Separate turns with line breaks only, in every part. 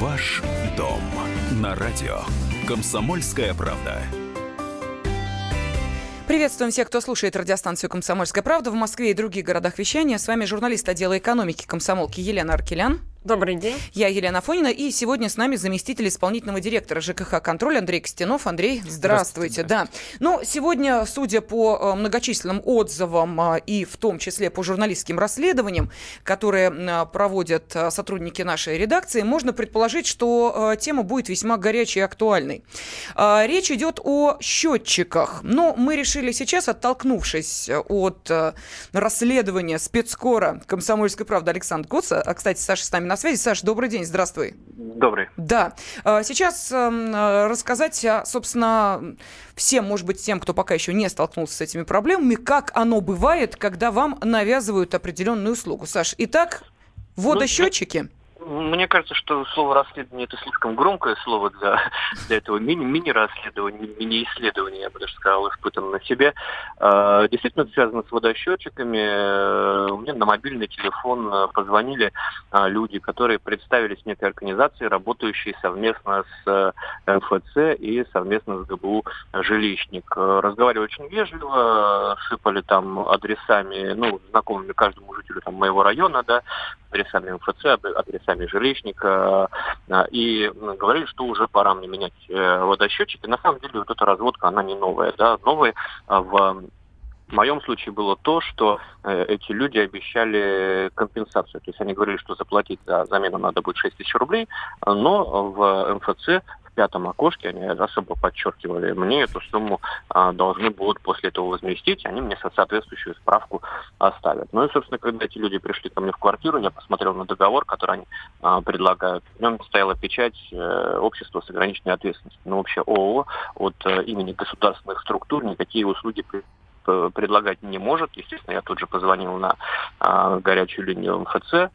Ваш дом на радио. Комсомольская правда.
Приветствуем всех, кто слушает радиостанцию «Комсомольская правда» в Москве и других городах вещания. С вами журналист отдела экономики комсомолки Елена Аркелян.
Добрый день.
Я Елена Фонина, и сегодня с нами заместитель исполнительного директора ЖКХ «Контроль» Андрей Костянов. Андрей, здравствуйте. здравствуйте да. Ну, сегодня, судя по э, многочисленным отзывам э, и в том числе по журналистским расследованиям, которые э, проводят сотрудники нашей редакции, можно предположить, что тема будет весьма горячей и актуальной. Речь идет о счетчиках. Но мы решили сейчас, оттолкнувшись от расследования спецкора «Комсомольской правды» Александра Коца, а, кстати, Саша с нами на связи. Саша, добрый день, здравствуй.
Добрый.
Да. А, сейчас эм, рассказать, собственно, всем, может быть, тем, кто пока еще не столкнулся с этими проблемами, как оно бывает, когда вам навязывают определенную услугу. Саш, итак, водосчетчики. Ну,
мне кажется, что слово расследование это слишком громкое слово для, для этого мини, мини-расследования, мини-исследования, я бы даже сказал, испытан на себе. А, действительно, связано с водосчетчиками. Мне на мобильный телефон а, позвонили а, люди, которые представились некой организации, работающей совместно с МФЦ и совместно с ГБУ «Жилищник». Разговаривали очень вежливо, сыпали там адресами, ну, знакомыми каждому жителю там, моего района, да, адресами МФЦ, адресами жилищника, э, и говорили, что уже пора мне менять э, водосчетчики. На самом деле вот эта разводка, она не новая. Да? Новая в в моем случае было то, что э, эти люди обещали компенсацию. То есть они говорили, что заплатить за замену надо будет 6 тысяч рублей, но в МФЦ пятом окошке, они особо подчеркивали, мне эту сумму а, должны будут после этого возместить, они мне соответствующую справку оставят. Ну и, собственно, когда эти люди пришли ко мне в квартиру, я посмотрел на договор, который они а, предлагают. В нем стояла печать э, общества с ограниченной ответственностью. Ну, вообще ООО от э, имени государственных структур никакие услуги предлагать не может. Естественно, я тут же позвонил на а, горячую линию МФЦ,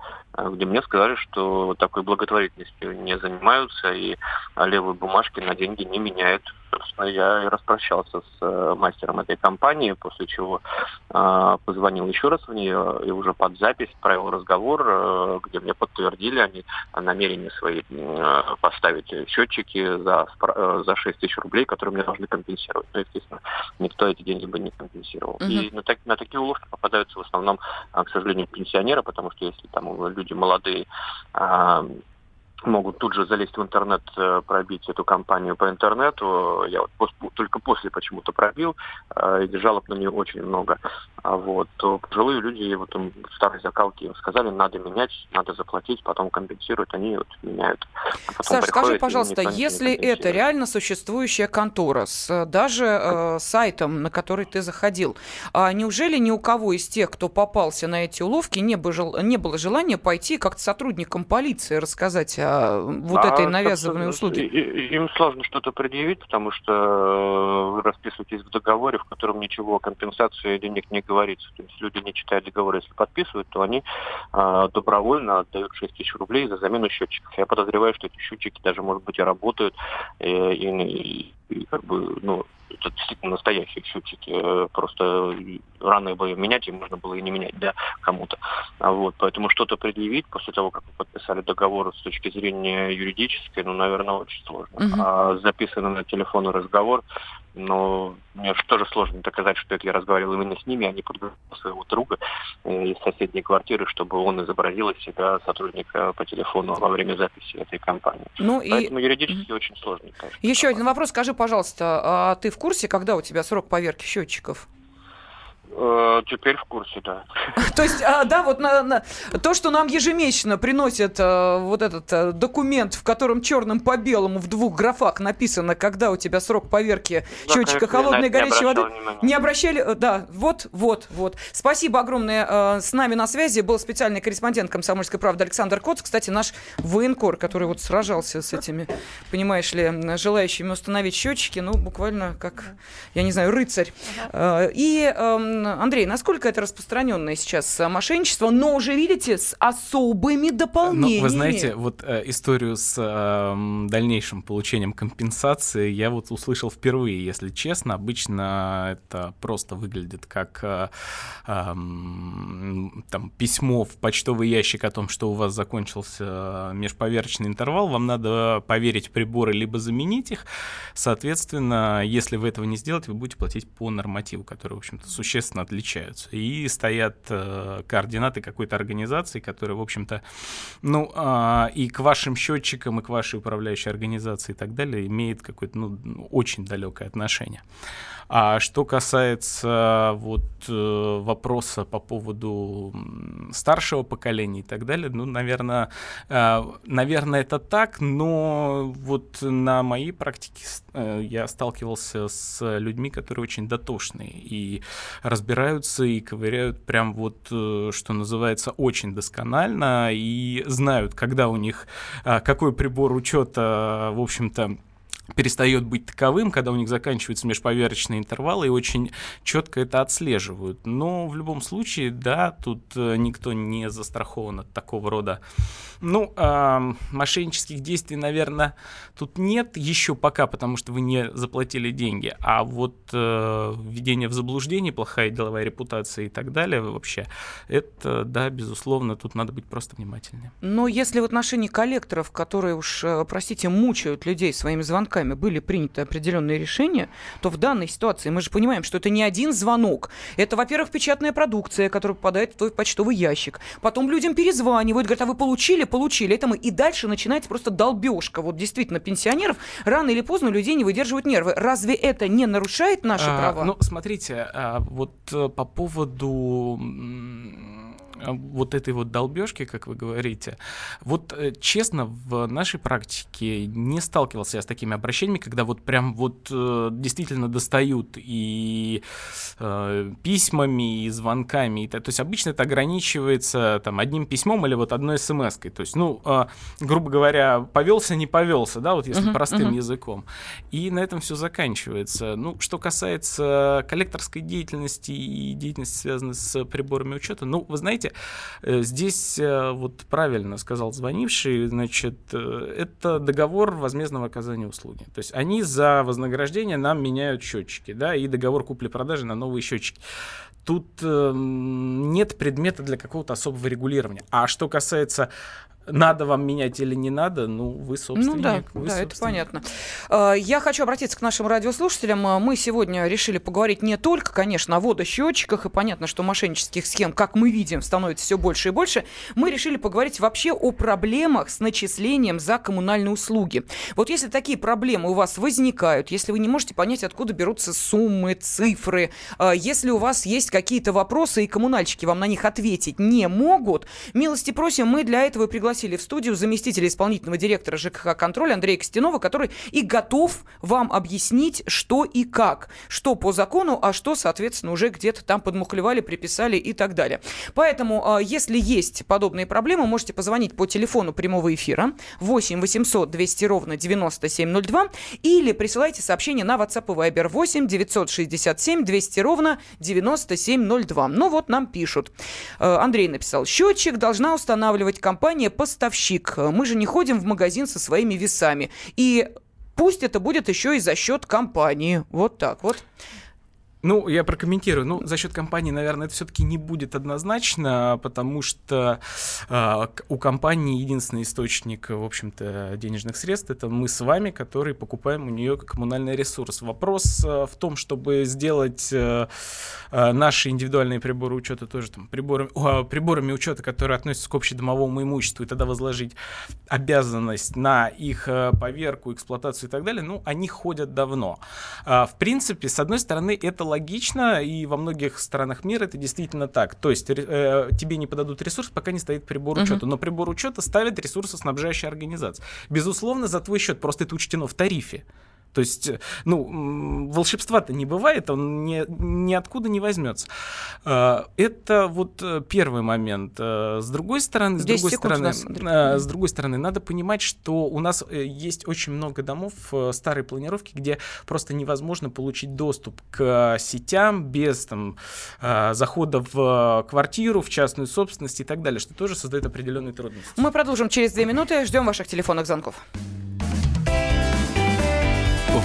где мне сказали, что такой благотворительностью не занимаются и левые бумажки на деньги не меняют. Собственно, я и распрощался с э, мастером этой компании, после чего э, позвонил еще раз в нее и уже под запись провел разговор, э, где мне подтвердили они намерение свои э, поставить счетчики за, э, за 6 тысяч рублей, которые мне должны компенсировать. Ну, естественно, никто эти деньги бы не компенсировал. Uh-huh. И на, так, на такие уловки попадаются в основном, к сожалению, пенсионеры, потому что если там люди молодые могут тут же залезть в интернет, э, пробить эту компанию по интернету. Я вот пос, только после почему-то пробил, э, и жалоб на нее очень много. А вот то пожилые люди, вот им старые закалки им сказали, надо менять, надо заплатить, потом компенсируют, они вот меняют.
А Саш, скажи, пожалуйста, если это реально существующая контора с э, даже э, сайтом, на который ты заходил, а неужели ни у кого из тех, кто попался на эти уловки, не, было, не было желания пойти как-то сотрудникам полиции рассказать вот а, этой навязанной услуги?
Им сложно что-то предъявить, потому что э, вы расписываетесь в договоре, в котором ничего о компенсации денег не говорится. То есть люди, не читая договор, если подписывают, то они э, добровольно отдают 6 тысяч рублей за замену счетчиков. Я подозреваю, что эти счетчики даже, может быть, и работают, э, и, и, и как бы, ну, это действительно настоящие счетчики. Э, просто рано бы менять, и можно было и не менять, да, кому-то. А вот, поэтому что-то предъявить после того, как вы подписали договор с точки зрения юридической, ну, наверное, очень сложно. Uh-huh. А записанный на телефон разговор, но мне тоже сложно доказать, что это я разговаривал именно с ними, а не подготовил своего друга э, из соседней квартиры, чтобы он изобразил из себя сотрудника по телефону во время записи этой компании. Ну Поэтому и... юридически mm-hmm. очень сложно.
Конечно, Еще один вопрос. Скажи, пожалуйста, а ты в курсе, когда у тебя срок поверки счетчиков?
Э, теперь в курсе, да.
То есть, а, да, вот на, на, то, что нам ежемесячно приносят а, вот этот а, документ, в котором черным по белому в двух графах написано, когда у тебя срок поверки да, счетчика холодной и горячей воды. Внимания. Не обращали, да, вот, вот, вот. Спасибо огромное. А, с нами на связи был специальный корреспондент «Комсомольской правды» Александр Коц. Кстати, наш военкор, который вот сражался с этими, понимаешь ли, желающими установить счетчики, ну, буквально как, я не знаю, рыцарь. Ага. И Андрей, насколько это распространенное сейчас мошенничество, но уже, видите, с особыми дополнениями? Ну,
вы знаете, вот э, историю с э, дальнейшим получением компенсации я вот услышал впервые, если честно. Обычно это просто выглядит как э, э, там, письмо в почтовый ящик о том, что у вас закончился межповерочный интервал, вам надо поверить в приборы, либо заменить их. Соответственно, если вы этого не сделаете, вы будете платить по нормативу, который, в общем-то, существенно отличаются. И стоят э, координаты какой-то организации, которая, в общем-то, ну, э, и к вашим счетчикам, и к вашей управляющей организации и так далее имеет какое-то, ну, очень далекое отношение. А что касается вот э, вопроса по поводу старшего поколения и так далее, ну, наверное, э, наверное, это так, но вот на моей практике э, я сталкивался с людьми, которые очень дотошные и разбираются и ковыряют прям вот, что называется, очень досконально и знают, когда у них какой прибор учета, в общем-то, перестает быть таковым, когда у них заканчиваются межповерочные интервалы и очень четко это отслеживают. Но в любом случае, да, тут э, никто не застрахован от такого рода ну, э, мошеннических действий, наверное, тут нет еще пока, потому что вы не заплатили деньги. А вот э, введение в заблуждение, плохая деловая репутация и так далее вообще, это, да, безусловно, тут надо быть просто внимательнее.
Но если в отношении коллекторов, которые уж, э, простите, мучают людей своими звонками, были приняты определенные решения, то в данной ситуации мы же понимаем, что это не один звонок. Это, во-первых, печатная продукция, которая попадает в твой почтовый ящик. Потом людям перезванивают, говорят, а вы получили? получили. Это мы. И дальше начинается просто долбежка. Вот действительно, пенсионеров рано или поздно людей не выдерживают нервы. Разве это не нарушает наши а, права?
Ну, смотрите, а, вот э, по поводу вот этой вот долбежки, как вы говорите, вот э, честно, в нашей практике не сталкивался я с такими обращениями, когда вот прям вот э, действительно достают и э, письмами, и звонками. И, то есть обычно это ограничивается там одним письмом или вот одной смс-кой. То есть, ну, э, грубо говоря, повелся, не повелся, да, вот если uh-huh, простым uh-huh. языком. И на этом все заканчивается. Ну, что касается коллекторской деятельности и деятельности, связанной с приборами учета, ну, вы знаете, знаете, э, здесь э, вот правильно сказал звонивший, значит, э, это договор возмездного оказания услуги. То есть они за вознаграждение нам меняют счетчики, да, и договор купли-продажи на новые счетчики. Тут э, нет предмета для какого-то особого регулирования. А что касается надо вам менять или не надо, ну, вы собственник.
Ну да,
вы
да это понятно. А, я хочу обратиться к нашим радиослушателям. А, мы сегодня решили поговорить не только, конечно, о водосчетчиках, и понятно, что мошеннических схем, как мы видим, становится все больше и больше. Мы решили поговорить вообще о проблемах с начислением за коммунальные услуги. Вот если такие проблемы у вас возникают, если вы не можете понять, откуда берутся суммы, цифры, а, если у вас есть какие-то вопросы, и коммунальщики вам на них ответить не могут, милости просим, мы для этого и пригласим пригласили в студию заместителя исполнительного директора ЖКХ «Контроль» Андрея Костянова, который и готов вам объяснить, что и как. Что по закону, а что, соответственно, уже где-то там подмухлевали, приписали и так далее. Поэтому, а, если есть подобные проблемы, можете позвонить по телефону прямого эфира 8 800 200 ровно 9702 или присылайте сообщение на WhatsApp и Viber 8 967 200 ровно 9702. Ну вот нам пишут. А, Андрей написал, счетчик должна устанавливать компания поставщик. Мы же не ходим в магазин со своими весами. И пусть это будет еще и за счет компании. Вот так вот.
Ну, я прокомментирую. Ну, за счет компании, наверное, это все-таки не будет однозначно, потому что э, у компании единственный источник, в общем-то, денежных средств это мы с вами, которые покупаем у нее коммунальный ресурс. Вопрос э, в том, чтобы сделать э, э, наши индивидуальные приборы учета тоже там приборами, э, приборами учета, которые относятся к общедомовому имуществу, и тогда возложить обязанность на их э, поверку, эксплуатацию и так далее. Ну, они ходят давно. Э, в принципе, с одной стороны, это логично, и во многих странах мира это действительно так. То есть э, тебе не подадут ресурс, пока не стоит прибор учета. Uh-huh. Но прибор учета ставит ресурсоснабжающая организация. Безусловно, за твой счет, просто это учтено в тарифе. То есть, ну, волшебства-то не бывает, он ни, ниоткуда не возьмется. А, это вот э, первый момент. А, с другой стороны, с другой стороны, с другой стороны, надо понимать, что у нас э, есть очень много домов э, старой планировки, где просто невозможно получить доступ к сетям без там, захода в квартиру, в частную собственность и так далее, что тоже создает определенные трудности.
Мы продолжим через две минуты. Ждем ваших телефонных звонков.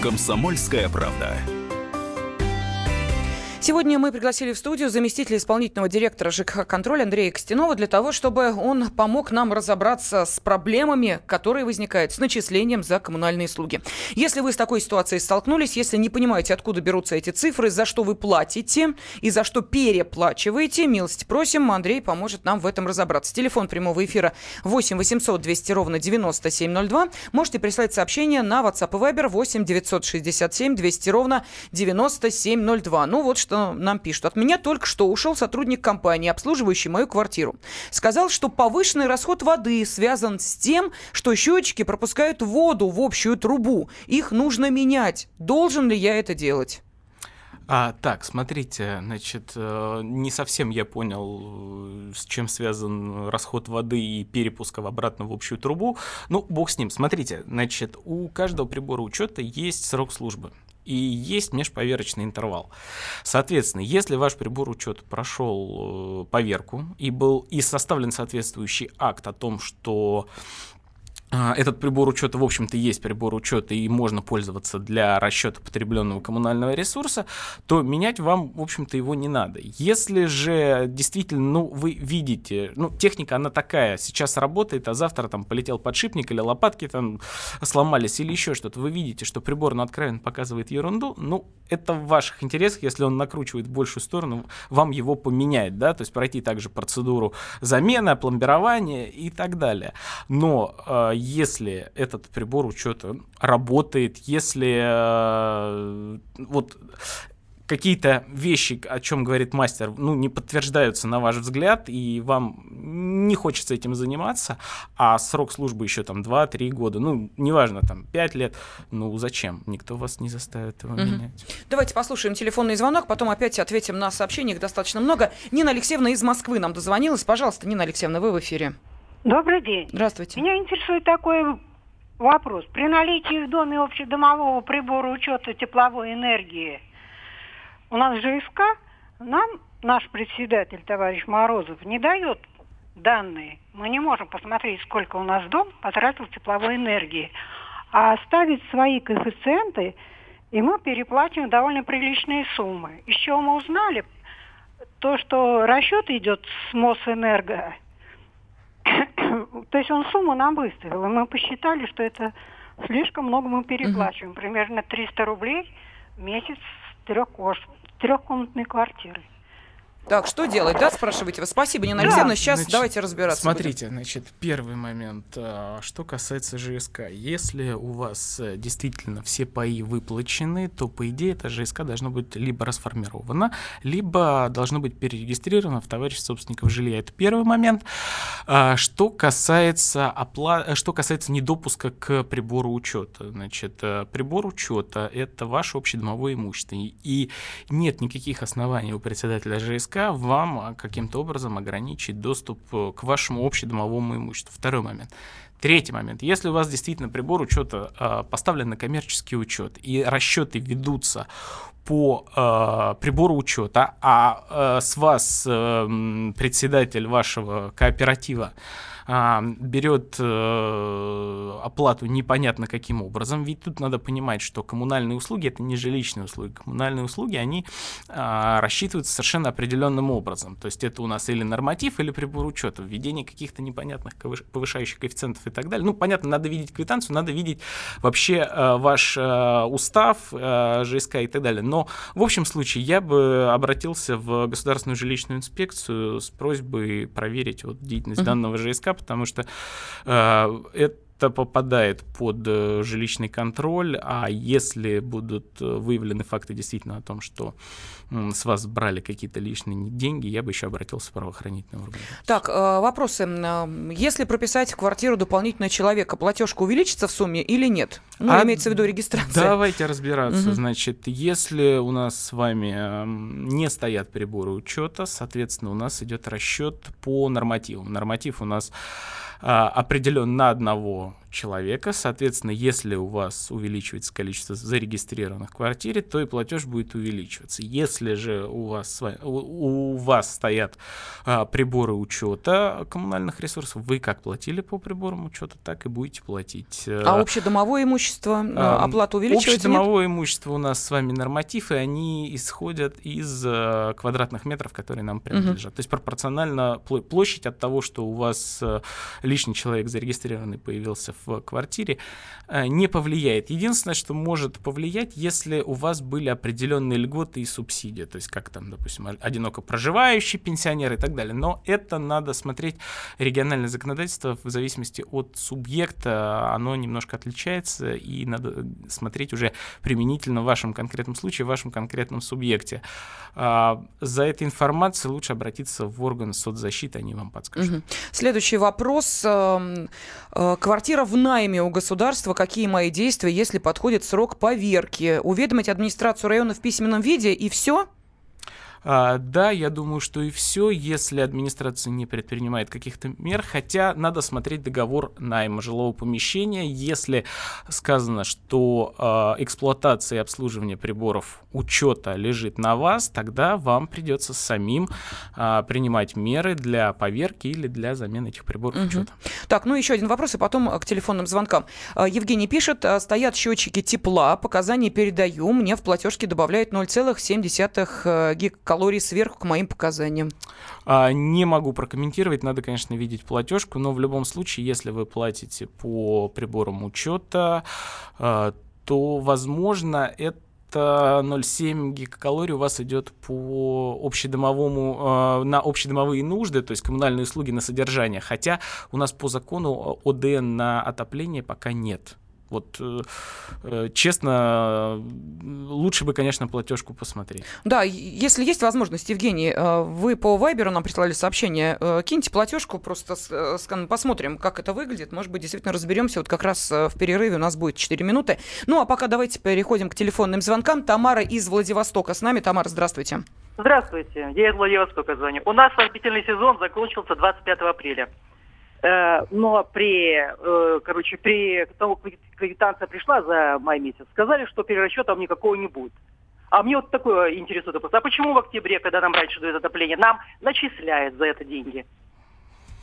Комсомольская правда.
Сегодня мы пригласили в студию заместителя исполнительного директора ЖКХ «Контроль» Андрея Костянова для того, чтобы он помог нам разобраться с проблемами, которые возникают с начислением за коммунальные услуги. Если вы с такой ситуацией столкнулись, если не понимаете, откуда берутся эти цифры, за что вы платите и за что переплачиваете, милости просим, Андрей поможет нам в этом разобраться. Телефон прямого эфира 8 800 200 ровно 9702. Можете прислать сообщение на WhatsApp и Viber 8 967 200 ровно 9702. Ну вот что нам пишут. От меня только что ушел сотрудник компании, обслуживающий мою квартиру. Сказал, что повышенный расход воды связан с тем, что счетчики пропускают воду в общую трубу. Их нужно менять. Должен ли я это делать?
А, так, смотрите, значит, э, не совсем я понял, с чем связан расход воды и перепуска обратно в общую трубу. Ну, бог с ним. Смотрите, значит, у каждого прибора учета есть срок службы и есть межповерочный интервал. Соответственно, если ваш прибор учета прошел э, поверку и был и составлен соответствующий акт о том, что этот прибор учета, в общем-то, есть прибор учета и можно пользоваться для расчета потребленного коммунального ресурса, то менять вам, в общем-то, его не надо. Если же действительно, ну, вы видите, ну, техника, она такая, сейчас работает, а завтра там полетел подшипник или лопатки там сломались или еще что-то, вы видите, что прибор, ну, откровенно показывает ерунду, ну, это в ваших интересах, если он накручивает большую сторону, вам его поменять, да, то есть пройти также процедуру замены, пломбирования и так далее. Но а, если этот прибор учета работает, если э, вот какие-то вещи, о чем говорит мастер, ну, не подтверждаются на ваш взгляд, и вам не хочется этим заниматься, а срок службы еще там 2-3 года, ну, неважно, там 5 лет, ну, зачем? Никто вас не заставит его угу. менять.
Давайте послушаем телефонный звонок, потом опять ответим на сообщения, их достаточно много. Нина Алексеевна из Москвы нам дозвонилась. Пожалуйста, Нина Алексеевна, вы в эфире.
Добрый день.
Здравствуйте.
Меня интересует такой вопрос. При наличии в доме общедомового прибора учета тепловой энергии у нас ЖСК, нам наш председатель, товарищ Морозов, не дает данные. Мы не можем посмотреть, сколько у нас дом потратил тепловой энергии. А ставит свои коэффициенты, и мы переплачиваем довольно приличные суммы. Еще мы узнали то, что расчет идет с Мосэнерго – то есть он сумму нам выставил, и мы посчитали, что это слишком много мы переплачиваем. Примерно 300 рублей в месяц с трехкомнатной квартиры.
Так, что делать, да, спрашиваете вы? Спасибо, Нина Алексеевна. Сейчас
значит,
давайте разбираться.
Смотрите, будем. значит, первый момент, а, что касается ЖСК. Если у вас э, действительно все паи выплачены, то, по идее, это ЖСК должно быть либо расформировано, либо должно быть перерегистрировано в товарищ собственников жилья. Это первый момент. А, что касается, опла... что касается недопуска к прибору учета. Значит, э, прибор учета — это ваше общедомовое имущество. И нет никаких оснований у председателя ЖСК вам а, каким-то образом ограничить доступ э, к вашему общедомовому имуществу. Второй момент. Третий момент. Если у вас действительно прибор учета э, поставлен на коммерческий учет и расчеты ведутся по э, прибору учета, а э, с вас э, председатель вашего кооператива а, берет а, оплату непонятно каким образом, ведь тут надо понимать, что коммунальные услуги это не жилищные услуги, коммунальные услуги они а, рассчитываются совершенно определенным образом, то есть это у нас или норматив, или прибор учета, введение каких-то непонятных повышающих коэффициентов и так далее. Ну, понятно, надо видеть квитанцию, надо видеть вообще а, ваш а, устав, а, ЖСК и так далее. Но в общем случае я бы обратился в Государственную жилищную инспекцию с просьбой проверить вот деятельность uh-huh. данного ЖСК, потому что э, это это попадает под э, жилищный контроль, а если будут э, выявлены факты действительно о том, что с вас брали какие-то лишние деньги, я бы еще обратился в правоохранительные органы.
Так, э, вопросы. Если прописать в квартиру дополнительного человека, платежка увеличится в сумме или нет? Ну, а имеется в виду регистрация.
Давайте разбираться. Угу. Значит, если у нас с вами не стоят приборы учета, соответственно, у нас идет расчет по нормативам. Норматив у нас определен на одного человека. Соответственно, если у вас увеличивается количество зарегистрированных в квартире, то и платеж будет увеличиваться. Если же у вас, у, у вас стоят а, приборы учета коммунальных ресурсов, вы как платили по приборам учета, так и будете платить.
А общедомовое имущество, а, оплата увеличивается?
Общедомовое нет? имущество у нас с вами норматив, и они исходят из а, квадратных метров, которые нам принадлежат. Угу. То есть пропорционально площадь от того, что у вас лишний человек зарегистрированный появился в квартире, э, не повлияет. Единственное, что может повлиять, если у вас были определенные льготы и субсидии, то есть как там, допустим, одиноко проживающий пенсионер и так далее. Но это надо смотреть региональное законодательство в зависимости от субъекта, оно немножко отличается, и надо смотреть уже применительно в вашем конкретном случае, в вашем конкретном субъекте. А, за этой информацией лучше обратиться в орган соцзащиты, они вам подскажут.
Следующий вопрос. Эм, э, квартира в найме у государства. Какие мои действия, если подходит срок поверки? Уведомить администрацию района в письменном виде и все?
А, да, я думаю, что и все, если администрация не предпринимает каких-то мер, хотя надо смотреть договор найма жилого помещения. Если сказано, что а, эксплуатация и обслуживание приборов учета лежит на вас, тогда вам придется самим а, принимать меры для поверки или для замены этих приборов угу. учета.
Так, ну еще один вопрос, и потом к телефонным звонкам. А, Евгений пишет, а, стоят счетчики тепла, показания передаю, мне в платежке добавляют 0,7 э, гигакалорий сверху к моим показаниям.
А, не могу прокомментировать, надо, конечно, видеть платежку, но в любом случае, если вы платите по приборам учета, а, то, возможно, это это 0,7 гигакалорий у вас идет по общедомовому, э, на общедомовые нужды, то есть коммунальные услуги на содержание. Хотя у нас по закону ОДН на отопление пока нет. Вот э, э, честно, лучше бы, конечно, платежку посмотреть.
Да, если есть возможность, Евгений, э, вы по Вайберу нам прислали сообщение, киньте платежку, просто посмотрим, как это выглядит. Может быть, действительно разберемся. Вот как раз в перерыве у нас будет 4 минуты. Ну, а пока давайте переходим к телефонным звонкам. Тамара из Владивостока с нами. Тамара, здравствуйте.
Здравствуйте, я из Владивостока звоню. У нас отопительный сезон закончился 25 апреля. Э, но при, э, короче, при тому, как квитанция пришла за май месяц, сказали, что перерасчета никакого не будет. А мне вот такое интересует вопрос. А почему в октябре, когда нам раньше дают отопление, нам начисляют за это деньги?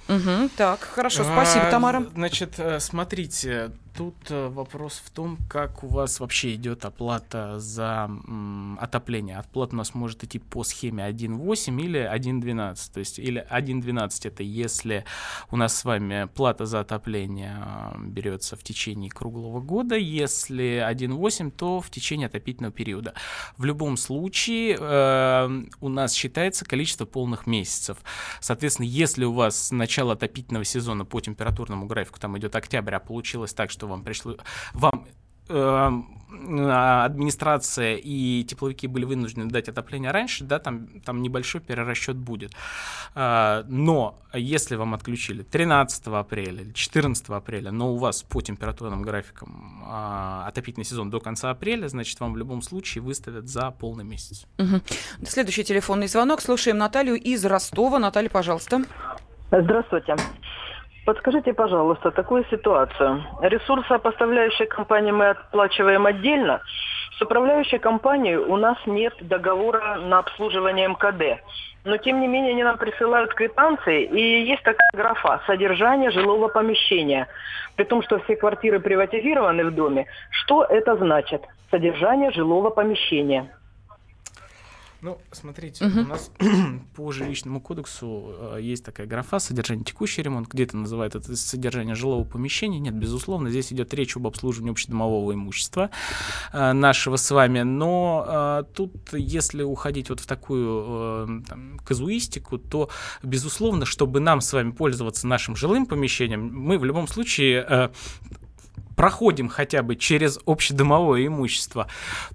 Угу, так, хорошо, спасибо, а, Тамара.
Значит, э, смотрите, тут э, вопрос в том, как у вас вообще идет оплата за м, отопление. Оплата у нас может идти по схеме 1.8 или 1.12. То есть или 1.12 это если у нас с вами плата за отопление э, берется в течение круглого года, если 1.8, то в течение отопительного периода. В любом случае э, у нас считается количество полных месяцев. Соответственно, если у вас начало отопительного сезона по температурному графику, там идет октябрь, а получилось так, что что вам пришло, вам э, администрация и тепловики были вынуждены дать отопление раньше, да, там, там небольшой перерасчет будет. Э, но если вам отключили 13 апреля или 14 апреля, но у вас по температурным графикам э, отопительный сезон до конца апреля, значит, вам в любом случае выставят за полный месяц.
Угу. Следующий телефонный звонок. Слушаем Наталью из Ростова. Наталья, пожалуйста.
Здравствуйте. Подскажите, пожалуйста, такую ситуацию. Ресурсы, поставляющие компании, мы оплачиваем отдельно. С управляющей компанией у нас нет договора на обслуживание МКД. Но, тем не менее, они нам присылают квитанции, и есть такая графа «Содержание жилого помещения». При том, что все квартиры приватизированы в доме, что это значит? Содержание жилого помещения.
Ну, смотрите, угу. у нас по жилищному кодексу э, есть такая графа «Содержание текущий ремонт», где-то называют это содержание жилого помещения. Нет, безусловно, здесь идет речь об обслуживании общедомового имущества э, нашего с вами. Но э, тут, если уходить вот в такую там, казуистику, то, безусловно, чтобы нам с вами пользоваться нашим жилым помещением, мы в любом случае проходим хотя бы через общедомовое имущество.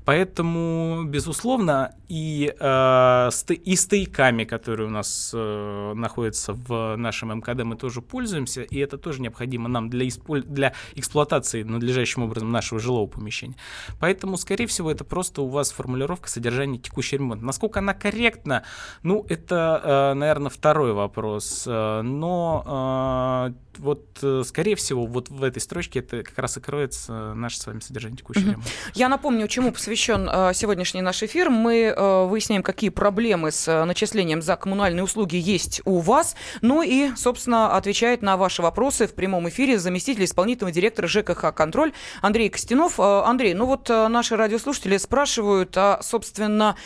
Поэтому, безусловно, и, э, и стояками, которые у нас э, находятся в нашем МКД, мы тоже пользуемся, и это тоже необходимо нам для, исполь... для эксплуатации надлежащим образом нашего жилого помещения. Поэтому, скорее всего, это просто у вас формулировка содержания текущий ремонт. Насколько она корректна, ну, это, э, наверное, второй вопрос. Э, но э, вот, э, скорее всего, вот в этой строчке это как раз и кроется наше с вами содержание текущего ремонта.
Я напомню, чему посвящен э, сегодняшний наш эфир. Мы э, выясняем, какие проблемы с начислением за коммунальные услуги есть у вас. Ну и, собственно, отвечает на ваши вопросы в прямом эфире заместитель исполнительного директора ЖКХ «Контроль» Андрей Костянов. Андрей, ну вот наши радиослушатели спрашивают, а, собственно,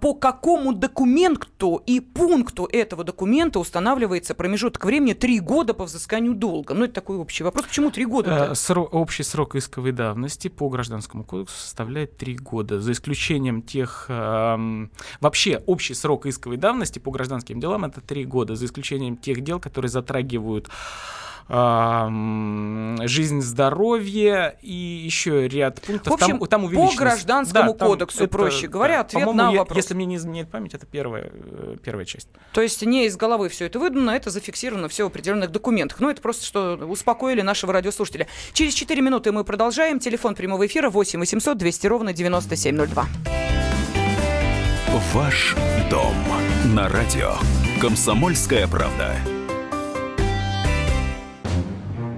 по какому документу и пункту этого документа устанавливается промежуток времени три года по взысканию долга? Ну, это такой общий вопрос. Почему три года?
Э, срок, общий срок исковой давности по Гражданскому кодексу составляет три года, за исключением тех... Э, вообще, общий срок исковой давности по гражданским делам это три года, за исключением тех дел, которые затрагивают жизнь, здоровье и еще ряд пунктов.
В общем, там, там по гражданскому да, кодексу, там проще это, говоря, да, ответ на вопрос.
Если мне не изменяет память, это первая, э, первая часть.
То есть не из головы все это выдано, это зафиксировано все в определенных документах. Ну, это просто что успокоили нашего радиослушателя. Через 4 минуты мы продолжаем. Телефон прямого эфира 8 800 200 ровно 9702.
Ваш дом на радио. Комсомольская правда.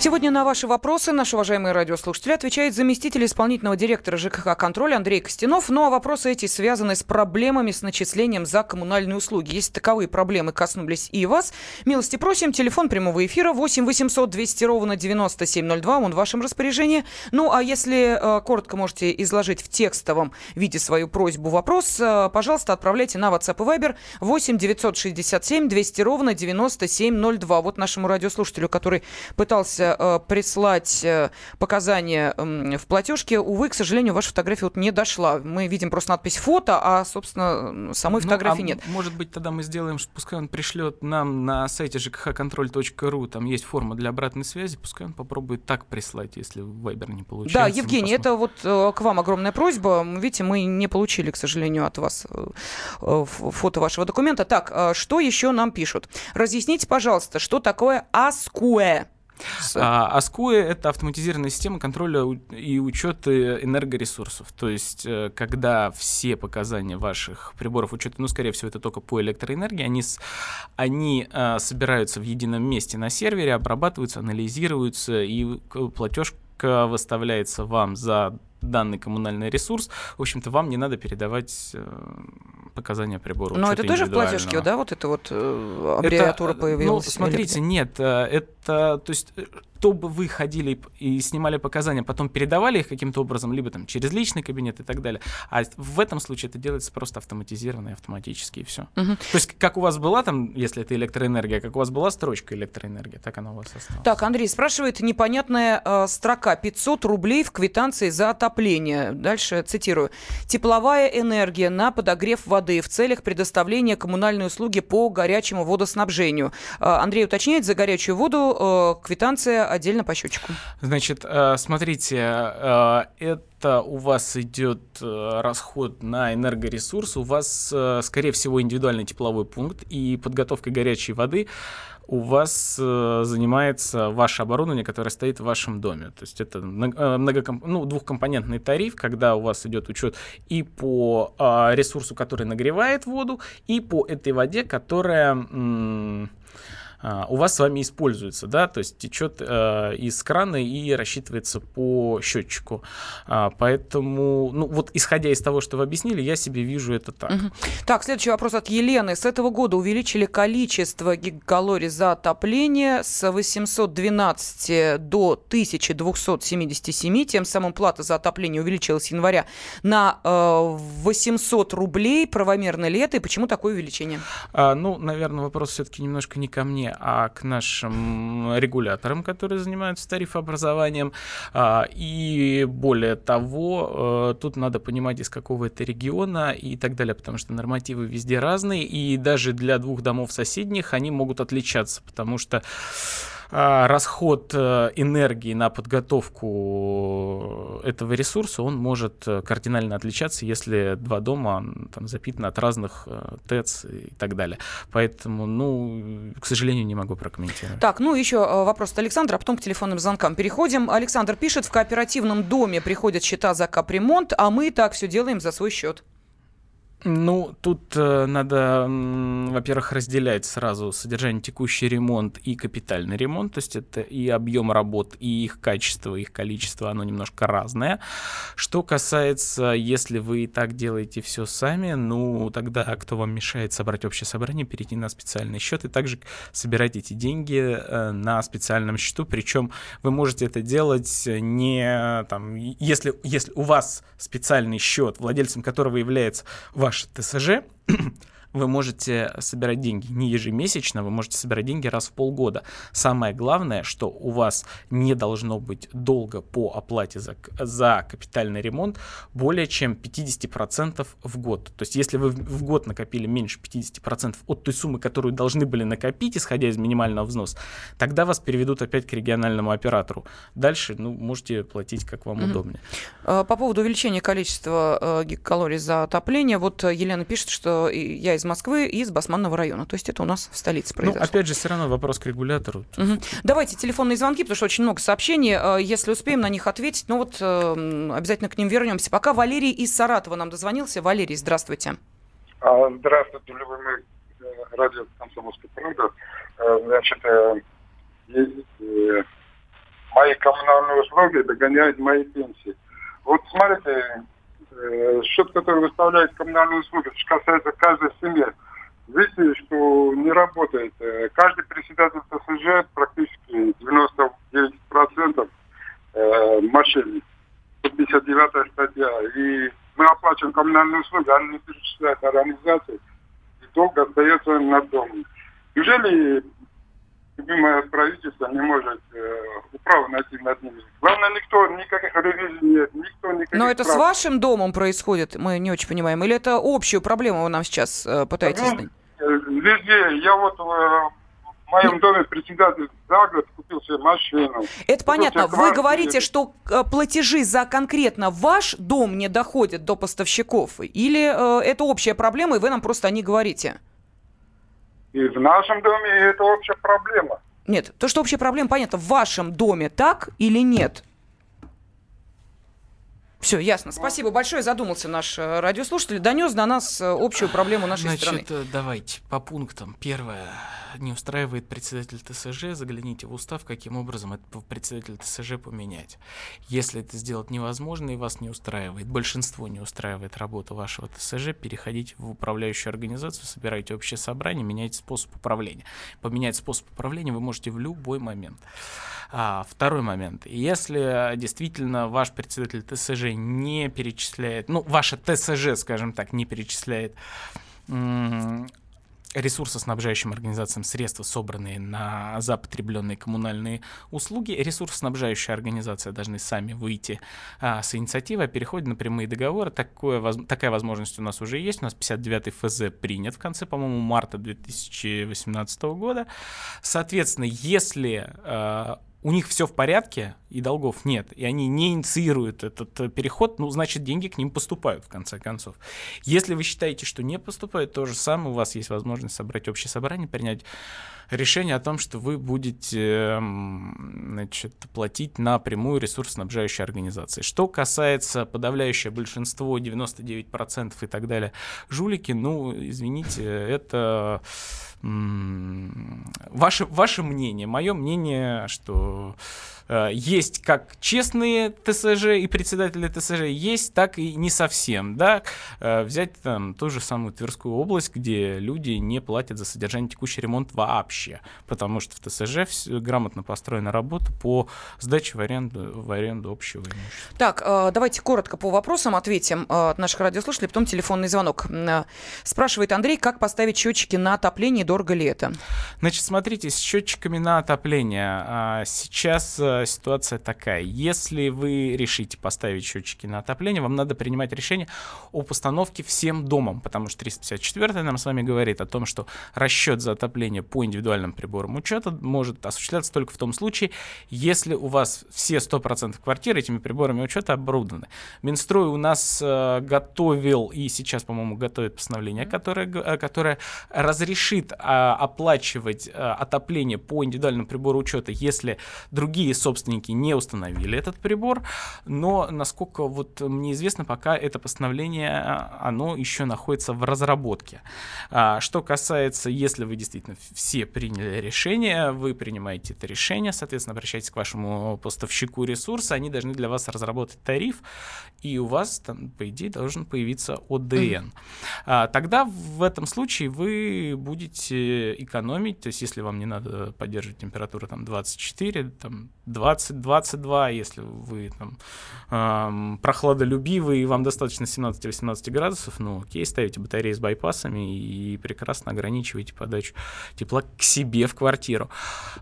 Сегодня на ваши вопросы наш уважаемый радиослушатель отвечает заместитель исполнительного директора ЖКХ «Контроль» Андрей Костянов. Ну а вопросы эти связаны с проблемами с начислением за коммунальные услуги. Если таковые проблемы коснулись и вас, милости просим. Телефон прямого эфира 8 800 200 ровно 9702. Он в вашем распоряжении. Ну а если э, коротко можете изложить в текстовом виде свою просьбу, вопрос, э, пожалуйста, отправляйте на WhatsApp и Viber 8 967 200 ровно 9702. Вот нашему радиослушателю, который пытался э, прислать э, показания э, в платежке. Увы, к сожалению, ваша фотография вот не дошла. Мы видим просто надпись фото, а, собственно, самой ну, фотографии а нет.
Может быть, тогда мы сделаем, пускай он пришлет нам на сайте жкхконтроль.ру, там есть форма для обратной связи, пускай он попробует так прислать, если Viber не получается.
Да, Евгений, это вот э, к вам огромная просьба. Видите, мы не получили, к сожалению, от вас э, э фото вашего документа. Так, что еще нам пишут? Разъясните, пожалуйста, что такое АСКУЭ?
А, Аскуэ — это автоматизированная система контроля и учета энергоресурсов. То есть, э, когда все показания ваших приборов учета, ну, скорее всего, это только по электроэнергии, они, они а, собираются в едином месте на сервере, обрабатываются, анализируются, и платежка выставляется вам за данный коммунальный ресурс, в общем-то, вам не надо передавать э, показания прибора.
Но это тоже в платежке, да, вот это вот э, аббревиатура это, появилась?
Ну, смотрите, нет, это, то есть то бы вы ходили и снимали показания, потом передавали их каким-то образом, либо там через личный кабинет и так далее. А в этом случае это делается просто автоматизированно и автоматически, и все. Угу. То есть как у вас была там, если это электроэнергия, как у вас была строчка электроэнергия, так она у вас осталась.
Так, Андрей спрашивает, непонятная э, строка, 500 рублей в квитанции за отопление. Дальше цитирую. Тепловая энергия на подогрев воды в целях предоставления коммунальной услуги по горячему водоснабжению. Андрей уточняет, за горячую воду квитанция отдельно по счетчику.
Значит, смотрите, это у вас идет расход на энергоресурс, у вас, скорее всего, индивидуальный тепловой пункт и подготовка горячей воды у вас э, занимается ваше оборудование, которое стоит в вашем доме. То есть это многокомп... ну, двухкомпонентный тариф, когда у вас идет учет и по э, ресурсу, который нагревает воду, и по этой воде, которая... М- у вас с вами используется, да, то есть течет э, из крана и рассчитывается по счетчику. А, поэтому, ну вот исходя из того, что вы объяснили, я себе вижу это так. Угу.
Так, следующий вопрос от Елены. С этого года увеличили количество гигакалорий за отопление с 812 до 1277, тем самым плата за отопление увеличилась с января на э, 800 рублей. Правомерно ли это и почему такое увеличение?
А, ну, наверное, вопрос все-таки немножко не ко мне, а к нашим регуляторам, которые занимаются тарифообразованием. А, и более того, э, тут надо понимать, из какого это региона и так далее, потому что нормативы везде разные, и даже для двух домов соседних они могут отличаться, потому что расход э, энергии на подготовку этого ресурса, он может э, кардинально отличаться, если два дома там, запитаны от разных э, ТЭЦ и так далее. Поэтому, ну, к сожалению, не могу прокомментировать.
Так, ну еще вопрос от Александра, а потом к телефонным звонкам переходим. Александр пишет, в кооперативном доме приходят счета за капремонт, а мы так все делаем за свой счет.
Ну, тут э, надо, во-первых, разделять сразу содержание текущий ремонт и капитальный ремонт, то есть это и объем работ, и их качество, их количество, оно немножко разное. Что касается, если вы и так делаете все сами, ну, тогда кто вам мешает собрать общее собрание, перейти на специальный счет и также собирать эти деньги э, на специальном счету, причем вы можете это делать не, там, если, если у вас специальный счет, владельцем которого является ваш ваше ТСЖ вы можете собирать деньги не ежемесячно, вы можете собирать деньги раз в полгода. Самое главное, что у вас не должно быть долго по оплате за, за капитальный ремонт более чем 50% в год. То есть если вы в год накопили меньше 50% от той суммы, которую должны были накопить, исходя из минимального взноса, тогда вас переведут опять к региональному оператору. Дальше ну, можете платить как вам mm-hmm. удобнее.
А, по поводу увеличения количества э, гигакалорий за отопление, вот Елена пишет, что я из Москвы и из Басманного района. То есть это у нас в столице ну, произошло.
Ну, опять же, все равно вопрос к регулятору.
Угу. Давайте телефонные звонки, потому что очень много сообщений. Э, если успеем на них ответить, ну вот э, обязательно к ним вернемся. Пока Валерий из Саратова нам дозвонился. Валерий, здравствуйте.
А, здравствуйте, любимый э, радио «Комсомольская правда». Значит, мои коммунальные услуги догоняют мои пенсии. Вот смотрите, Э, счет, который выставляет коммунальные услуги, что касается каждой семьи, видите, что не работает. Э, каждый председатель ТСЖ практически 99% э, мошенник. 59 статья. И мы оплачиваем коммунальные услуги, они не перечисляют организации, и долг остается на доме. Неужели любимое правительство не может э, управу найти над ними. Главное, никто, никаких ревизий нет, никто никаких
Но это прав... с вашим домом происходит, мы не очень понимаем, или это общую проблему вы нам сейчас э, пытаетесь ну?
Э, везде. Я вот э, в моем доме председатель за год купил себе машину.
Это понятно. Вы говорите, что э, платежи за конкретно ваш дом не доходят до поставщиков? Или э, это общая проблема, и вы нам просто о ней говорите?
И в нашем доме это общая проблема.
Нет, то, что общая проблема, понятно, в вашем доме так или нет? Все, ясно. Спасибо большое. Задумался наш э, радиослушатель. Донес до нас э, общую проблему нашей
Значит,
страны.
Значит, э, давайте по пунктам. Первое. Не устраивает председатель ТСЖ. Загляните в устав, каким образом это председатель ТСЖ поменять. Если это сделать невозможно и вас не устраивает, большинство не устраивает работу вашего ТСЖ, переходите в управляющую организацию, собирайте общее собрание, меняйте способ управления. Поменять способ управления вы можете в любой момент. А, второй момент. Если действительно ваш председатель ТСЖ не перечисляет, ну, ваше ТСЖ, скажем так, не перечисляет ресурсоснабжающим организациям средства, собранные на запотребленные коммунальные услуги. Ресурсоснабжающая организация должны сами выйти а, с инициативой о на прямые договоры. Такое, воз, такая возможность у нас уже есть. У нас 59-й ФЗ принят в конце, по-моему, марта 2018 года. Соответственно, если а, у них все в порядке, и долгов нет, и они не инициируют этот э, переход, ну, значит, деньги к ним поступают, в конце концов. Если вы считаете, что не поступают, то же самое, у вас есть возможность собрать общее собрание, принять решение о том, что вы будете значит, платить напрямую ресурсоснабжающей организации. Что касается подавляющее большинство, 99% и так далее, жулики, ну, извините, это ваше, ваше мнение. Мое мнение, что есть как честные ТСЖ и председатели ТСЖ, есть так и не совсем. Да? Э, взять там ту же самую Тверскую область, где люди не платят за содержание текущий ремонт вообще, потому что в ТСЖ грамотно построена работа по сдаче в аренду, в аренду общего имущества.
Так, э, давайте коротко по вопросам ответим от наших радиослушателей, потом телефонный звонок. Спрашивает Андрей, как поставить счетчики на отопление, дорого ли это?
Значит, смотрите, с счетчиками на отопление а, ситуация такая. Если вы решите поставить счетчики на отопление, вам надо принимать решение о постановке всем домам, потому что 354 нам с вами говорит о том, что расчет за отопление по индивидуальным приборам учета может осуществляться только в том случае, если у вас все 100% квартир этими приборами учета оборудованы. Минстрой у нас э, готовил и сейчас, по-моему, готовит постановление, которое, э, которое разрешит э, оплачивать э, отопление по индивидуальному прибору учета, если другие собственники не установили этот прибор, но, насколько вот мне известно, пока это постановление, а, оно еще находится в разработке. А, что касается, если вы действительно все приняли решение, вы принимаете это решение, соответственно, обращайтесь к вашему поставщику ресурса, они должны для вас разработать тариф, и у вас там, по идее, должен появиться ОДН. Mm-hmm. Тогда в этом случае вы будете экономить, то есть если вам не надо поддерживать температуру там 24, там 20-22, если вы там эм, прохладолюбивый и вам достаточно 17-18 градусов, ну окей, ставите батареи с байпасами и прекрасно ограничиваете подачу тепла к себе в квартиру.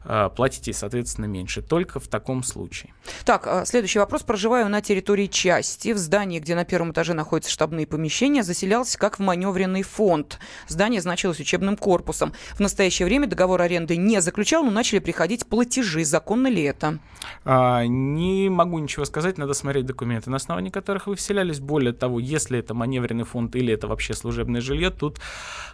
Э, платите, соответственно, меньше. Только в таком случае.
Так, а, следующий вопрос. Проживаю на территории части. В здании, где на первом этаже находятся штабные помещения, заселялся как в маневренный фонд. Здание значилось учебным корпусом. В настоящее время договор аренды не заключал, но начали приходить платежи. Законно ли это?
А, не могу ничего сказать, надо смотреть документы, на основании которых вы вселялись. Более того, если это маневренный фонд или это вообще служебное жилье, тут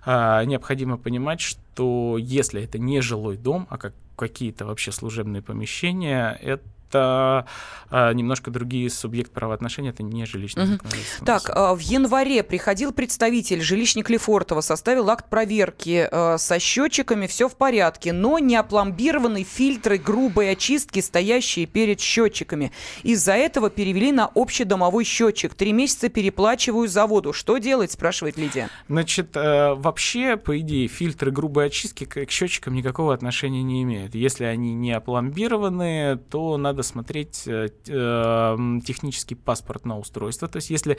а, необходимо понимать, что если это не жилой дом, а как какие-то вообще служебные помещения, это это а, немножко другие субъект правоотношений, это не жилищный угу.
Так, а, в январе приходил представитель жилищник Лефортова, составил акт проверки а, со счетчиками, все в порядке, но не опломбированы фильтры грубой очистки, стоящие перед счетчиками. Из-за этого перевели на общедомовой счетчик. Три месяца переплачиваю за воду. Что делать, спрашивает Лидия.
Значит, э, вообще, по идее, фильтры грубой очистки к счетчикам никакого отношения не имеют. Если они не опломбированы, то надо надо смотреть э, э, технический паспорт на устройство. То есть если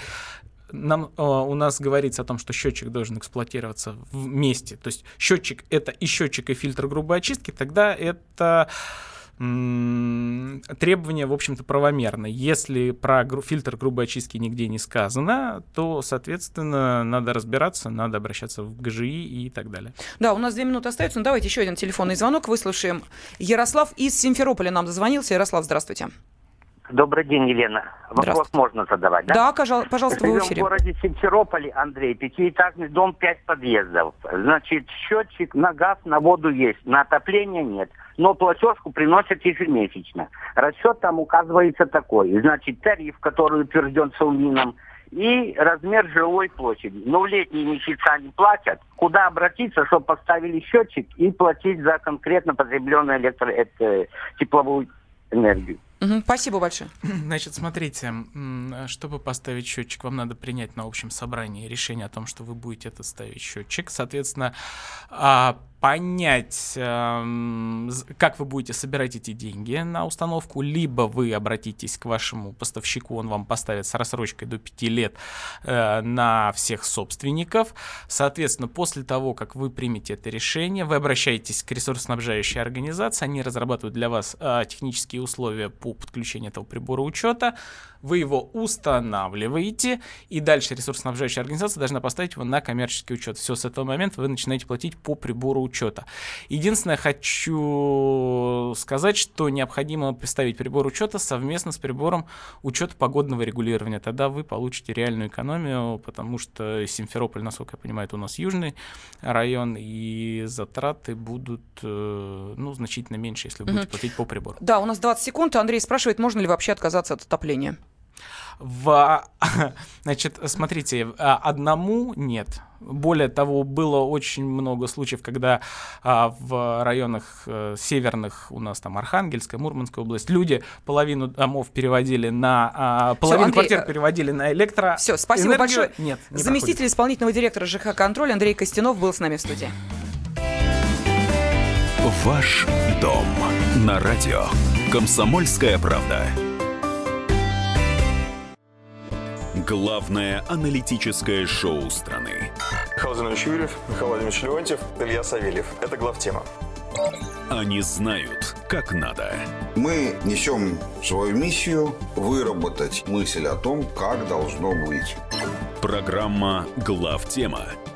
нам, э, у нас говорится о том, что счетчик должен эксплуатироваться вместе, то есть счетчик это и счетчик, и фильтр грубой очистки, тогда это требования, в общем-то, правомерны. Если про фильтр грубой очистки нигде не сказано, то, соответственно, надо разбираться, надо обращаться в ГЖИ и так далее.
Да, у нас две минуты остается. Ну, давайте еще один телефонный звонок выслушаем. Ярослав из Симферополя нам дозвонился. Ярослав, здравствуйте.
Добрый день, Елена. Вопрос можно задавать, да?
Да, пожалуйста, вы в
эфире. в городе Симферополе, Андрей, пятиэтажный дом, пять подъездов. Значит, счетчик на газ, на воду есть, на отопление нет. Но платежку приносят ежемесячно. Расчет там указывается такой. Значит, тариф, который утвержден Саумином, и размер жилой площади. Но в летние месяца не платят. Куда обратиться, чтобы поставили счетчик и платить за конкретно потребленную электро... это, тепловую энергию?
Угу, спасибо большое.
Значит, смотрите, чтобы поставить счетчик, вам надо принять на общем собрании решение о том, что вы будете это ставить счетчик. Соответственно, а, понять, эм, как вы будете собирать эти деньги на установку, либо вы обратитесь к вашему поставщику, он вам поставит с рассрочкой до 5 лет э, на всех собственников. Соответственно, после того, как вы примете это решение, вы обращаетесь к ресурсоснабжающей организации, они разрабатывают для вас э, технические условия по подключению этого прибора учета, вы его устанавливаете, и дальше ресурсоснабжающая организация должна поставить его на коммерческий учет. Все, с этого момента вы начинаете платить по прибору учета. Единственное, хочу сказать, что необходимо представить прибор учета совместно с прибором учета погодного регулирования. Тогда вы получите реальную экономию, потому что Симферополь, насколько я понимаю, это у нас южный район, и затраты будут э, ну, значительно меньше, если вы будете платить по прибору.
Да, у нас 20 секунд. Андрей спрашивает, можно ли вообще отказаться от отопления?
В, значит, смотрите, одному нет. Более того, было очень много случаев, когда а, в районах а, северных, у нас там Архангельская, Мурманская область, люди половину домов переводили на, а, половину Всё, Андрей, квартир переводили на электро.
Все, спасибо энергию. большое. Нет, не Заместитель проходит. исполнительного директора ЖК «Контроль» Андрей Костянов был с нами в студии.
Ваш дом на радио. Комсомольская правда. Главное аналитическое шоу страны.
Михаил Зинович Юрьев, Михаил Владимирович Леонтьев, Илья Савельев. Это главтема.
Они знают, как надо.
Мы несем свою миссию выработать мысль о том, как должно быть.
Программа «Главтема»